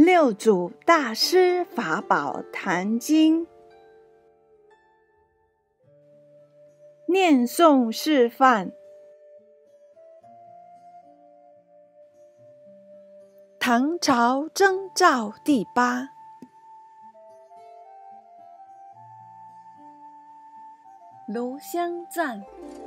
六祖大师法宝坛经，念诵示范。唐朝征兆第八，炉香赞，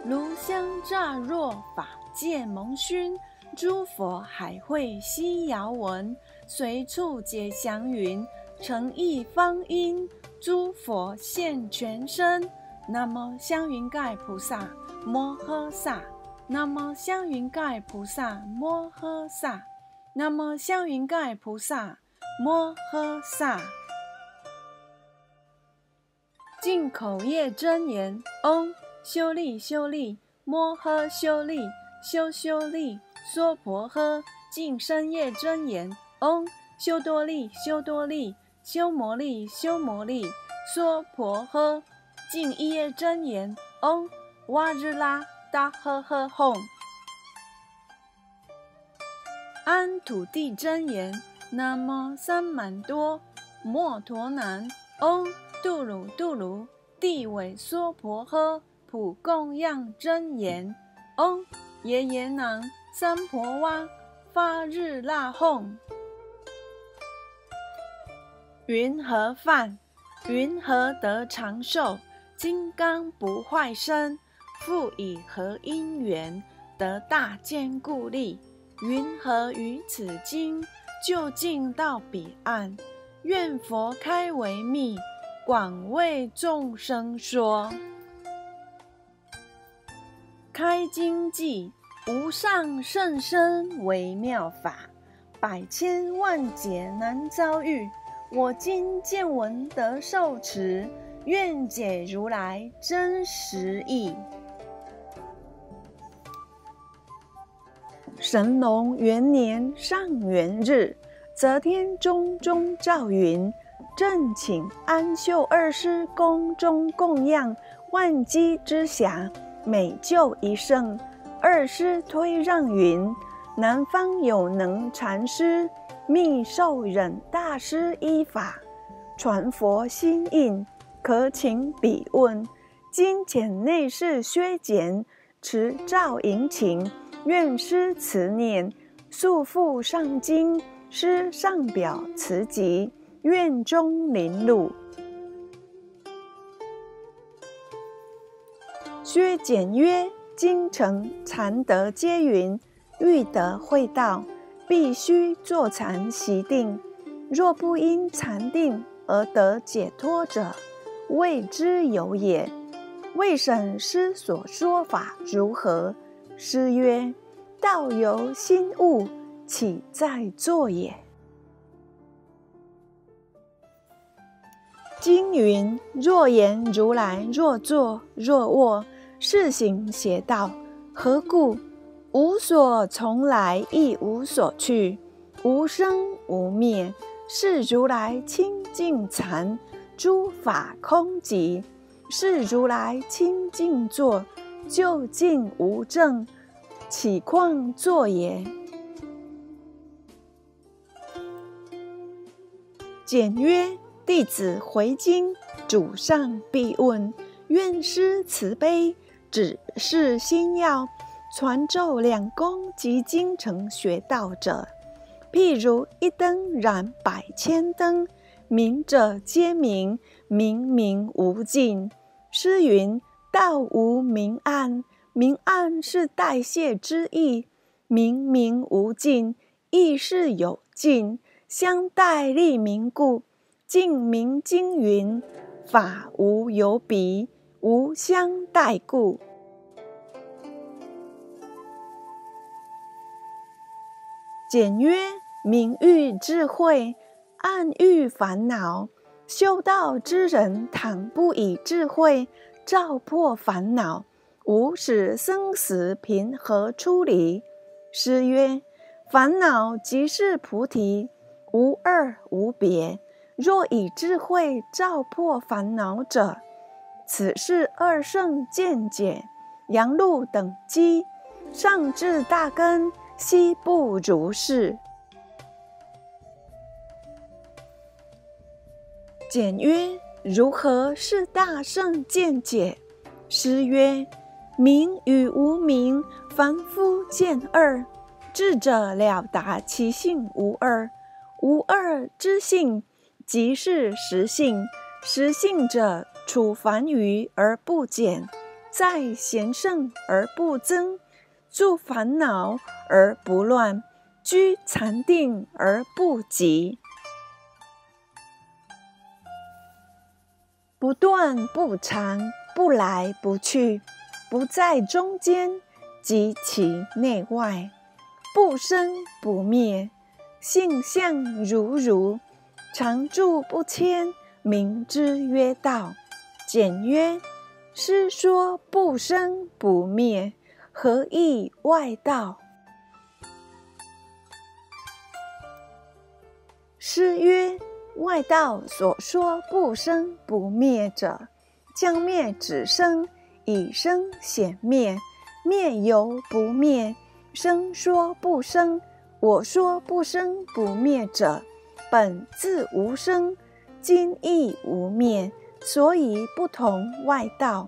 炉香乍若法界蒙熏。诸佛海会悉遥闻，随处解祥云，诚意方音。诸佛现全身。南无香云盖菩萨摩诃萨。南无香云盖菩萨摩诃萨。南无香云盖菩萨摩诃萨。进口业真言：嗡，修利修利，摩诃修利，修修利。娑婆诃，净身业真言：嗡，修多利，修多利，修摩利，修摩利。娑婆诃，净一业真言：嗡，哇日拉达呵呵吽。安土地真言：南无三满多摩陀南。嗡，度鲁度鲁，地尾娑婆诃，普供养真言：嗡，耶耶南。三婆哇，发日那哄，云何饭？云何得长寿？金刚不坏身，复以何因缘得大坚固力？云何于此经就近到彼岸？愿佛开为密，广为众生说。开经记。无上甚深微妙法，百千万劫难遭遇。我今见闻得受持，愿解如来真实义。神龙元年上元日，则天中中照云，正请安秀二师宫中供养万机之匣，每就一圣。二师推让云：南方有能禅师，密授忍大师依法，传佛心印，可请彼问。今遣内侍薛简持诏迎请，愿师慈念，速复上京。师上表辞疾，愿中临路。薛简曰。京城禅德皆云：欲得会道，必须坐禅习定。若不因禅定而得解脱者，未之有也。未审师所说法如何？师曰：道由心悟，岂在坐也？经云：若言如来，若坐若卧。是行邪道，何故？无所从来，亦无所去，无生无灭，是如来清净禅，诸法空寂，是如来清净坐，究竟无证，岂况坐也？简曰：弟子回京，主上必问，愿师慈悲。只是心要传咒两功及精诚学道者，譬如一灯燃百千灯，明者皆明，明明无尽。诗云：道无明暗，明暗是代谢之意；明明无尽，亦是有尽，相待立明故。净明经云：法无有比。无相待故。简曰：明喻智慧，暗喻烦恼。修道之人，倘不以智慧照破烦恼，无使生死平和出离。诗曰：烦恼即是菩提，无二无别。若以智慧照破烦恼者，此是二圣见解，阳路等机，上至大根，悉不如是。简曰：“如何是大圣见解？”诗曰：“名与无名，凡夫见二。智者了达其性无二。无二之性，即是实性。实性者，处凡愚而不减，在贤圣而不增，住烦恼而不乱，居禅定而不急。”不断不长，不来不去，不在中间，及其内外，不生不灭，性相如如，常住不迁，名之曰道。简曰：师说不生不灭，何意外道？诗曰。外道所说不生不灭者，将灭只生，以生显灭，灭犹不灭。生说不生，我说不生不灭者，本自无生，今亦无灭，所以不同外道。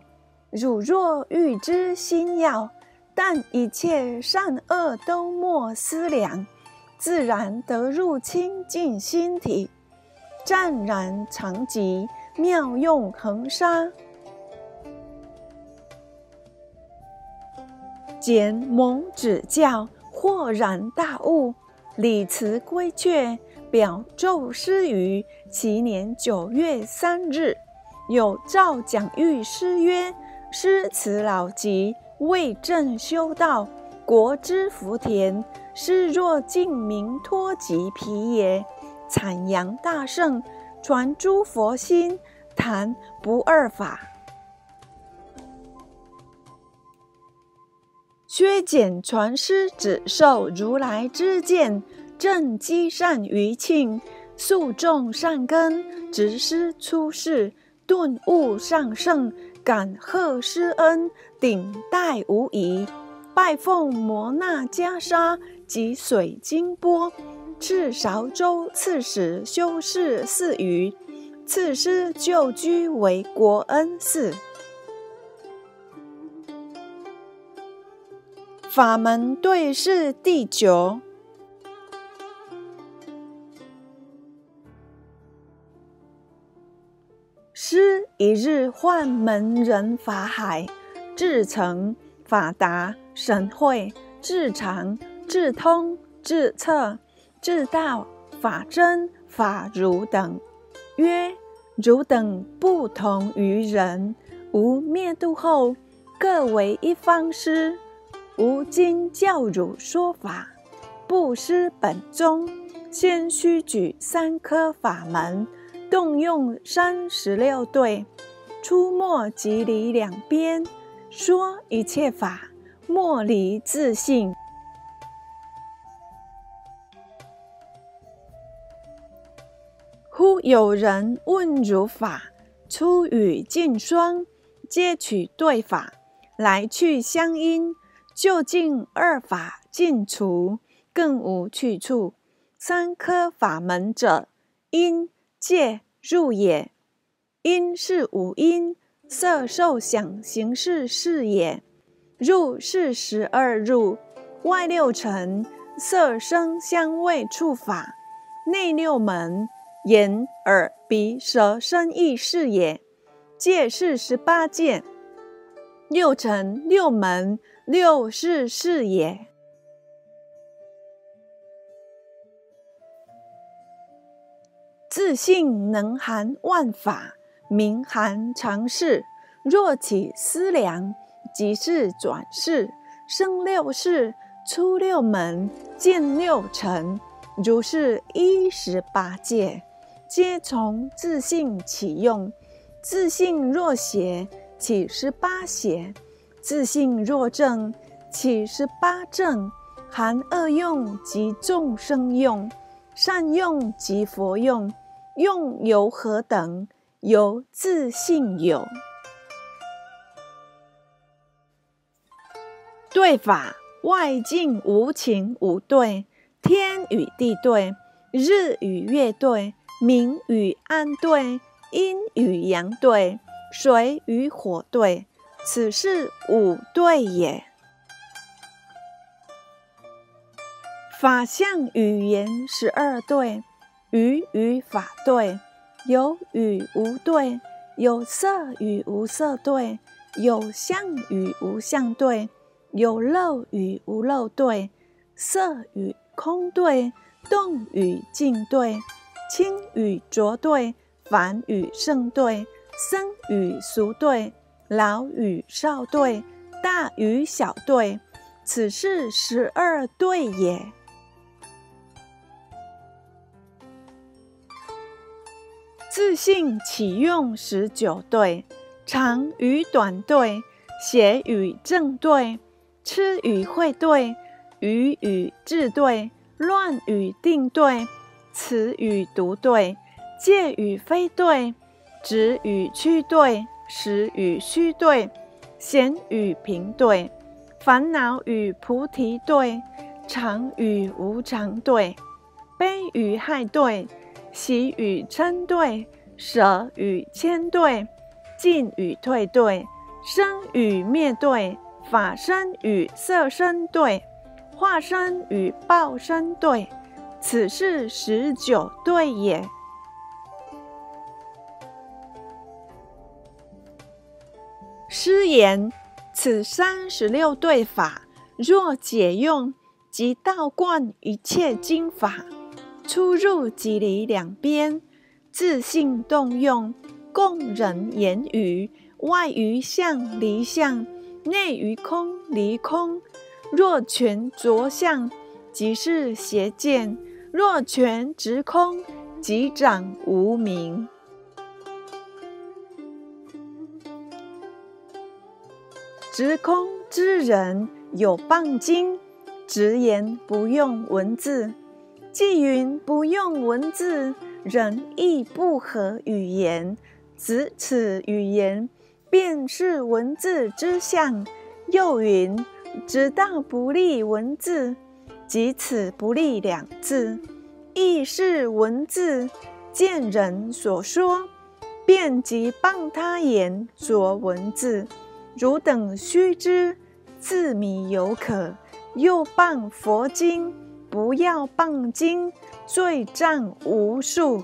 汝若欲知心要，但一切善恶都莫思量，自然得入清净心体。湛然常寂，妙用恒沙。简蒙指教，豁然大悟，理辞归阙，表奏诗于其年九月三日。有诏蒋御诗曰：“诗词老疾，为正修道，国之福田。诗若尽名托疾疲也。”阐扬大圣，传诸佛心，谈不二法。削减传师，只受如来之见，正积善于庆，肃众善根，执师出世，顿悟上圣，感贺师恩，顶戴无疑，拜奉摩那袈裟及水晶钵。至韶州刺史修士四余，赐师旧居为国恩寺。法门对释第九。师一日唤门人法海，至诚法达神会至常至通至彻。至道法真法如等，曰：汝等不同于人，吾灭度后，各为一方师。吾今教汝说法，不失本宗。先须举三科法门，动用三十六对，出没即离两边，说一切法，莫离自性。忽有人问如法，出语尽双，皆取对法，来去相因，究竟二法尽除，更无去处。三科法门者，因界入也。因是五因，色受想行识是也。入是十二入，外六尘，色声香味触法，内六门。眼、耳、鼻、舌、身、意是也，界是十八界，六尘、六门、六是是也。自性能含万法，名含常事。若起思量，即是转世，生六世，出六门，见六尘，如是一十八界。皆从自性起用，自性若邪，起十八邪；自性若正，起十八正。含恶用及众生用，善用及佛用，用由何等？由自性有。对法外境无情无对，天与地对，日与月对。明与暗对，阴与阳对，水与火对，此是五对也。法相语言十二对，语与法对，有与无对，有色与无色对，有相与无相对，有漏与无漏对，色与空对，动与静对，清与浊对，凡与圣对，生与俗对，老与少对，大与小对，此是十二对也。自性起用十九对，长与短对，邪与正对，痴与慧对，愚与智对，乱与定对，词与读对，戒与非对，直与曲对，实与虚对，闲与平对，烦恼与菩提对，常与无常对，悲与害对。喜与嗔对，舍与谦对，进与退对，生与灭对，法身与色身对，化身与报身对，此是十九对也。师言：此三十六对法，若解用，即道贯一切经法。出入即离两边，自性动用，共人言语，外于相离相，内于空离空。若全着相，即是邪见；若全执空，即长无明。执空之人有谤经，直言不用文字。既云不用文字，人亦不合语言，子此语言便是文字之相。又云直道不立文字，即此不立两字，亦是文字。见人所说，便即谤他言着文字。汝等须知，自迷犹可，又谤佛经。不要谤经，罪障无数。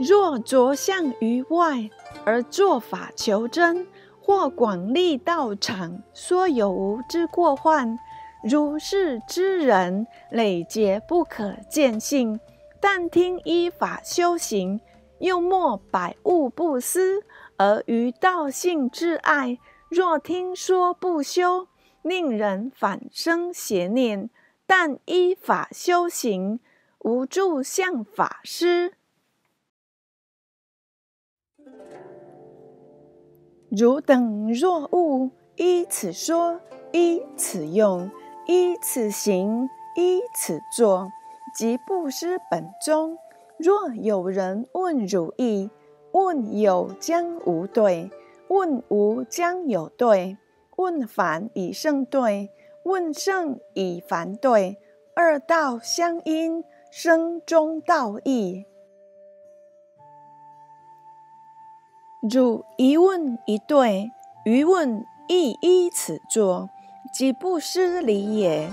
若着相于外，而作法求真，或广立道场，说有无之过患，如是之人，累劫不可见性。但听依法修行，又莫百物不思，而于道性之爱。若听说不修，令人反生邪念；但依法修行，无助向法师。汝等若悟，依此说，依此用，依此行，依此作，即不失本宗。若有人问汝意，问有将无对。问无将有对，问凡以圣对，问圣以凡对，二道相因，生中道义。汝一问一对，余问亦依此作，即不失礼也。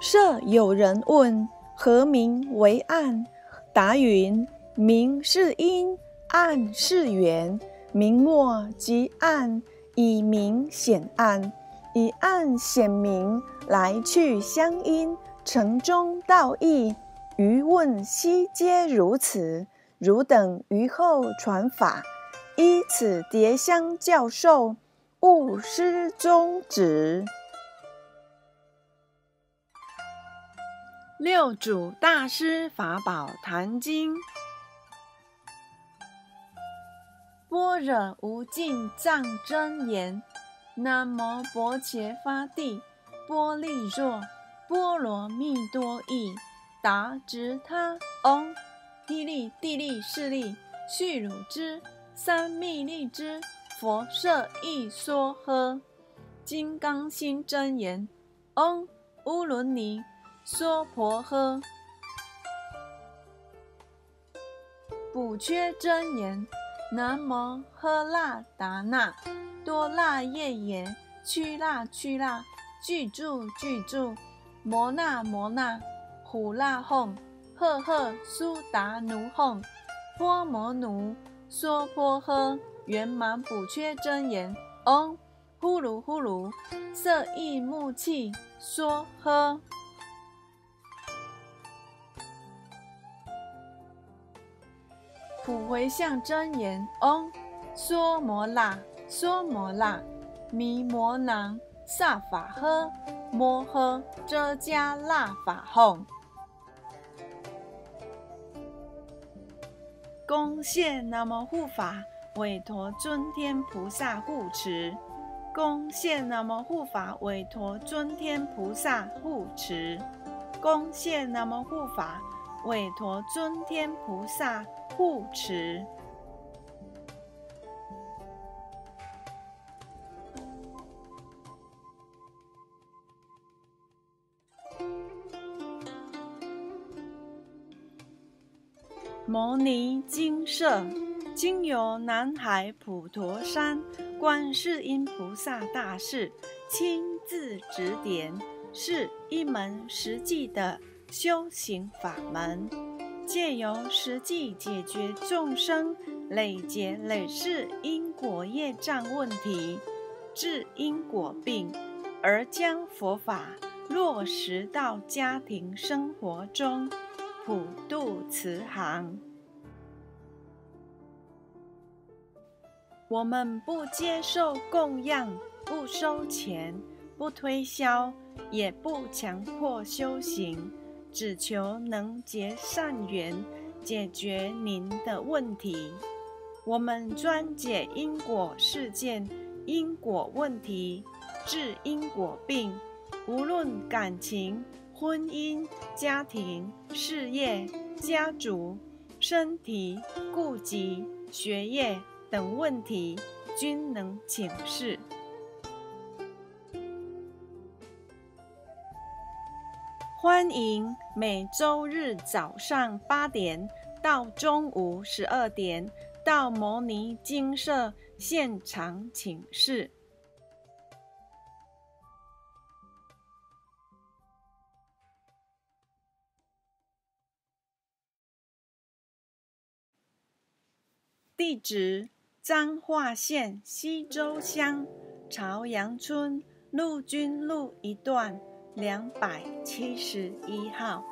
设有人问：何名为暗？答云：明是因，暗是缘。明末即暗，以明显暗，以暗显明，来去相因，成中道义。余问悉皆如此。汝等于后传法，依此叠香教授，勿失宗旨。六祖大师法宝坛经。般若无尽藏真言，南无薄伽伐帝，波利若波罗蜜多依，达直他唵，依利地利势利，续汝之三密利之佛设一说呵，金刚心真言，唵乌伦尼娑婆诃。补缺真言：南无喝腊达那多腊夜耶屈腊屈腊具住具住摩那摩那呼腊吽赫赫苏达奴吽波摩奴娑婆诃圆满补缺真言。嗡呼噜呼噜色意木气娑诃。普回向真言：嗡，娑摩那，娑摩那，弥摩囊萨法诃，摩诃遮迦那法吽。恭谢南无护法韦陀尊天菩萨护持，恭谢南无护法韦陀尊天菩萨护持，恭谢南无护法韦陀尊天菩萨。护持。摩尼金舍，经由南海普陀山观世音菩萨大士亲自指点，是一门实际的修行法门。借由实际解决众生累劫累世因果业障问题，治因果病，而将佛法落实到家庭生活中，普渡慈航。我们不接受供养，不收钱，不推销，也不强迫修行。只求能结善缘，解决您的问题。我们专解因果事件、因果问题，治因果病。无论感情、婚姻、家庭、事业、家族、身体、顾及、学业等问题，均能请示。欢迎每周日早上八点到中午十二点到摩尼精舍现场请示。地址：彰化县西周乡朝阳村陆军路一段。两百七十一号，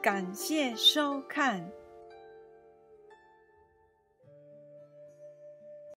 感谢收看。